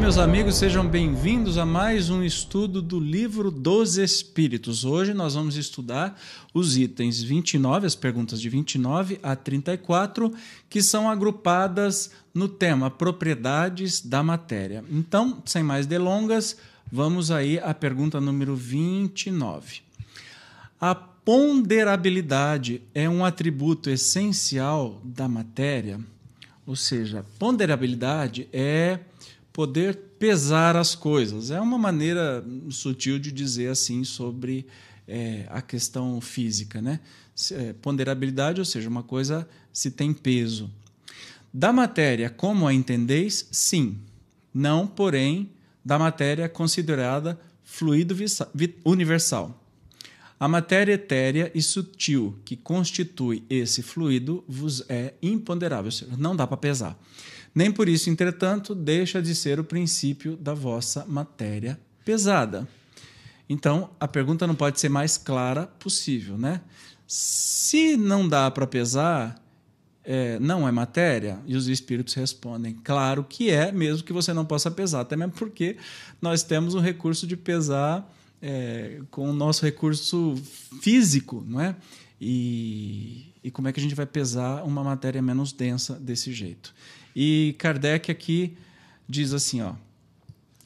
meus amigos, sejam bem-vindos a mais um estudo do Livro dos Espíritos. Hoje nós vamos estudar os itens 29, as perguntas de 29 a 34, que são agrupadas no tema Propriedades da Matéria. Então, sem mais delongas, vamos aí à pergunta número 29. A ponderabilidade é um atributo essencial da matéria? Ou seja, ponderabilidade é poder pesar as coisas. É uma maneira sutil de dizer assim sobre é, a questão física, né? É, ponderabilidade, ou seja, uma coisa se tem peso. Da matéria, como a entendeis? Sim. Não, porém, da matéria considerada fluido universal. A matéria etérea e sutil que constitui esse fluido vos é imponderável, ou seja, não dá para pesar. Nem por isso, entretanto, deixa de ser o princípio da vossa matéria pesada. Então, a pergunta não pode ser mais clara possível, né? Se não dá para pesar, é, não é matéria? E os espíritos respondem, claro que é, mesmo que você não possa pesar, até mesmo porque nós temos o recurso de pesar é, com o nosso recurso físico, não é? E, e como é que a gente vai pesar uma matéria menos densa desse jeito? E Kardec aqui diz assim, ó,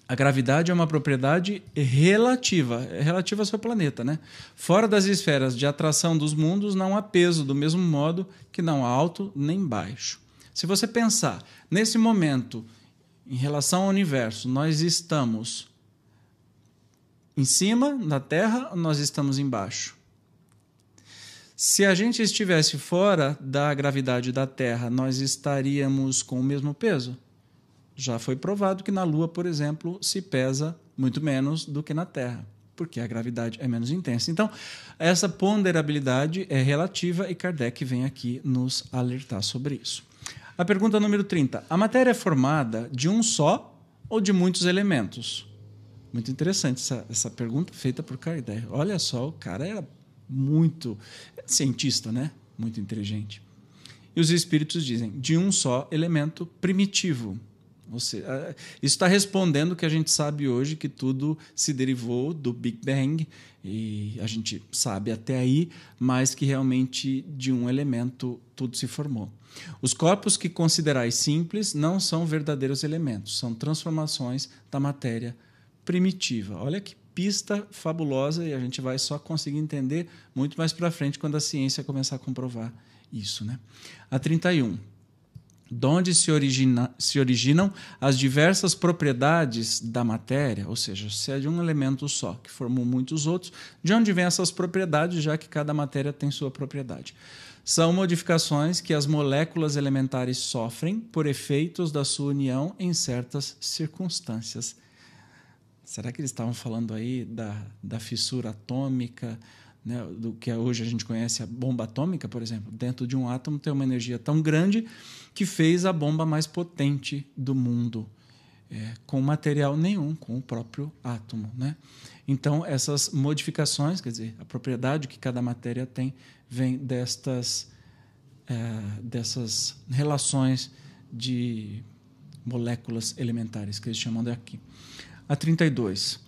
a gravidade é uma propriedade relativa, é relativa ao seu planeta, né? Fora das esferas de atração dos mundos não há peso, do mesmo modo que não há alto nem baixo. Se você pensar nesse momento em relação ao universo, nós estamos em cima da Terra, nós estamos embaixo. Se a gente estivesse fora da gravidade da Terra, nós estaríamos com o mesmo peso? Já foi provado que na Lua, por exemplo, se pesa muito menos do que na Terra, porque a gravidade é menos intensa. Então, essa ponderabilidade é relativa e Kardec vem aqui nos alertar sobre isso. A pergunta número 30. A matéria é formada de um só ou de muitos elementos? Muito interessante essa, essa pergunta feita por Kardec. Olha só, o cara era muito cientista, né? Muito inteligente. E os espíritos dizem de um só elemento primitivo. Seja, isso está respondendo que a gente sabe hoje, que tudo se derivou do Big Bang, e a gente sabe até aí, mas que realmente de um elemento tudo se formou. Os corpos que considerais simples não são verdadeiros elementos, são transformações da matéria primitiva. Olha que pista fabulosa e a gente vai só conseguir entender muito mais para frente quando a ciência começar a comprovar isso. Né? A 31. De onde se, origina, se originam as diversas propriedades da matéria, ou seja, se é de um elemento só, que formou muitos outros, de onde vêm essas propriedades, já que cada matéria tem sua propriedade? São modificações que as moléculas elementares sofrem por efeitos da sua união em certas circunstâncias Será que eles estavam falando aí da, da fissura atômica, né, do que hoje a gente conhece a bomba atômica, por exemplo? Dentro de um átomo tem uma energia tão grande que fez a bomba mais potente do mundo, é, com material nenhum, com o próprio átomo. Né? Então, essas modificações, quer dizer, a propriedade que cada matéria tem, vem destas, é, dessas relações de moléculas elementares, que eles chamam daqui a 32.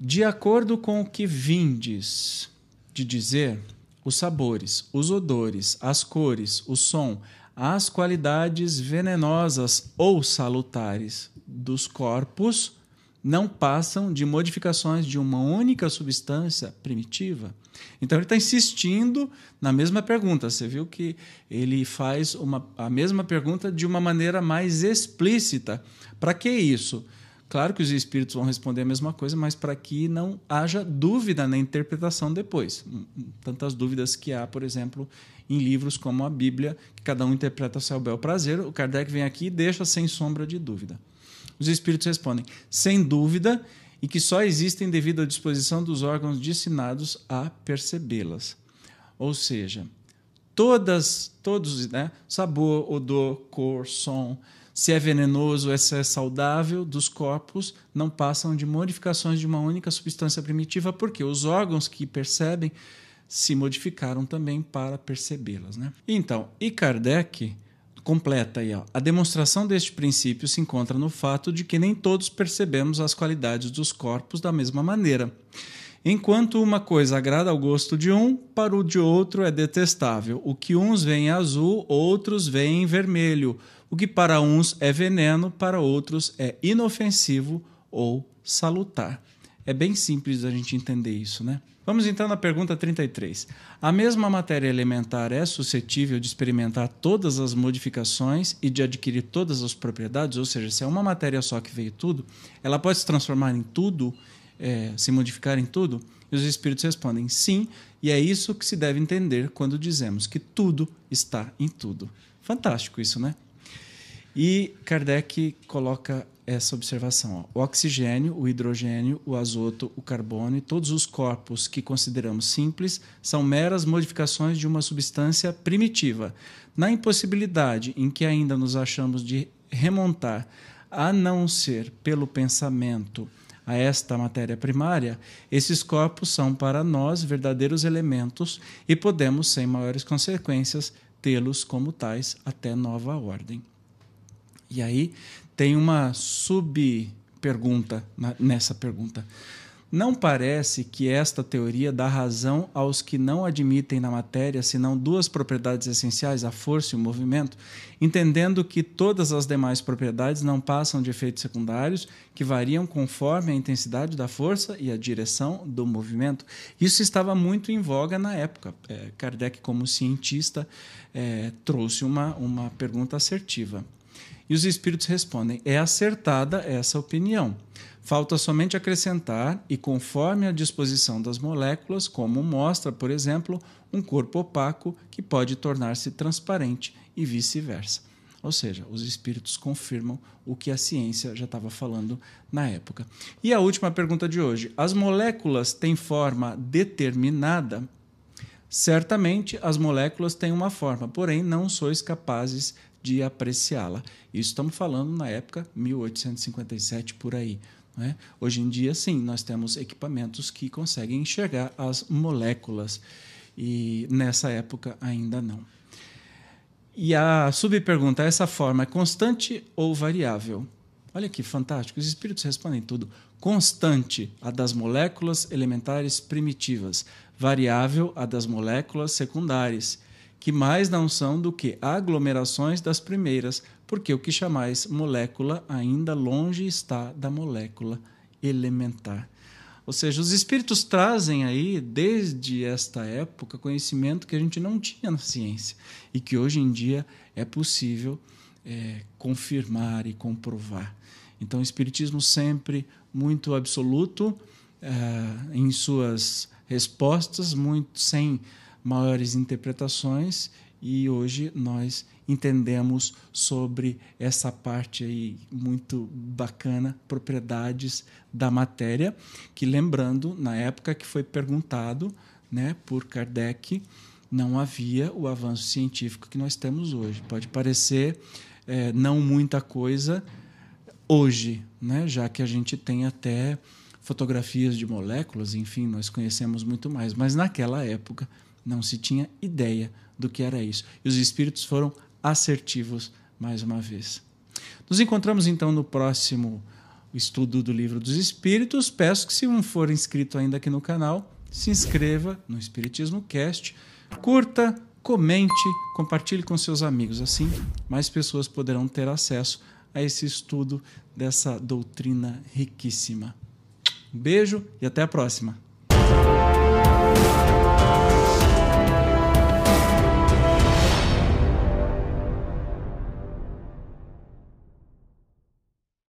De acordo com o que vindes de dizer, os sabores, os odores, as cores, o som, as qualidades venenosas ou salutares dos corpos não passam de modificações de uma única substância primitiva. Então ele está insistindo na mesma pergunta. Você viu que ele faz uma, a mesma pergunta de uma maneira mais explícita. Para que isso? Claro que os espíritos vão responder a mesma coisa, mas para que não haja dúvida na interpretação depois. Tantas dúvidas que há, por exemplo, em livros como a Bíblia, que cada um interpreta ao seu bel prazer, o Kardec vem aqui e deixa sem sombra de dúvida. Os espíritos respondem, sem dúvida, e que só existem devido à disposição dos órgãos destinados a percebê-las. Ou seja, todas, todos, né, sabor, odor, cor, som, se é venenoso ou se é saudável dos corpos não passam de modificações de uma única substância primitiva, porque os órgãos que percebem se modificaram também para percebê-las. Né? Então, e Kardec, completa aí, ó. A demonstração deste princípio se encontra no fato de que nem todos percebemos as qualidades dos corpos da mesma maneira. Enquanto uma coisa agrada ao gosto de um, para o de outro é detestável. O que uns veem azul, outros veem vermelho. O que para uns é veneno, para outros é inofensivo ou salutar. É bem simples a gente entender isso, né? Vamos então na pergunta 33. A mesma matéria elementar é suscetível de experimentar todas as modificações e de adquirir todas as propriedades? Ou seja, se é uma matéria só que veio tudo, ela pode se transformar em tudo, é, se modificar em tudo? E os espíritos respondem sim, e é isso que se deve entender quando dizemos que tudo está em tudo. Fantástico isso, né? E Kardec coloca essa observação. Ó. O oxigênio, o hidrogênio, o azoto, o carbono e todos os corpos que consideramos simples são meras modificações de uma substância primitiva. Na impossibilidade em que ainda nos achamos de remontar, a não ser pelo pensamento, a esta matéria primária, esses corpos são para nós verdadeiros elementos e podemos, sem maiores consequências, tê-los como tais até nova ordem. E aí tem uma sub-pergunta nessa pergunta. Não parece que esta teoria dá razão aos que não admitem na matéria senão duas propriedades essenciais, a força e o movimento, entendendo que todas as demais propriedades não passam de efeitos secundários que variam conforme a intensidade da força e a direção do movimento. Isso estava muito em voga na época. É, Kardec, como cientista, é, trouxe uma, uma pergunta assertiva. E os espíritos respondem: é acertada essa opinião. Falta somente acrescentar, e conforme a disposição das moléculas, como mostra, por exemplo, um corpo opaco que pode tornar-se transparente e vice-versa. Ou seja, os espíritos confirmam o que a ciência já estava falando na época. E a última pergunta de hoje: as moléculas têm forma determinada? Certamente as moléculas têm uma forma, porém não sois capazes de apreciá-la. Isso estamos falando na época 1857 por aí. Né? Hoje em dia, sim, nós temos equipamentos que conseguem enxergar as moléculas e nessa época ainda não. E a subpergunta: essa forma é constante ou variável? Olha que fantástico, os espíritos respondem tudo. Constante, a das moléculas elementares primitivas. Variável, a das moléculas secundárias que mais não são do que aglomerações das primeiras, porque o que chamais molécula ainda longe está da molécula elementar. Ou seja, os espíritos trazem aí, desde esta época, conhecimento que a gente não tinha na ciência e que hoje em dia é possível é, confirmar e comprovar. Então, o Espiritismo sempre muito absoluto é, em suas respostas, muito sem maiores interpretações e hoje nós entendemos sobre essa parte aí muito bacana, propriedades da matéria, que lembrando, na época que foi perguntado, né, por Kardec, não havia o avanço científico que nós temos hoje. Pode parecer é, não muita coisa hoje, né, já que a gente tem até fotografias de moléculas, enfim, nós conhecemos muito mais, mas naquela época não se tinha ideia do que era isso. E os espíritos foram assertivos mais uma vez. Nos encontramos então no próximo estudo do Livro dos Espíritos. Peço que, se não for inscrito ainda aqui no canal, se inscreva no Espiritismo Cast, curta, comente, compartilhe com seus amigos. Assim, mais pessoas poderão ter acesso a esse estudo dessa doutrina riquíssima. Um beijo e até a próxima.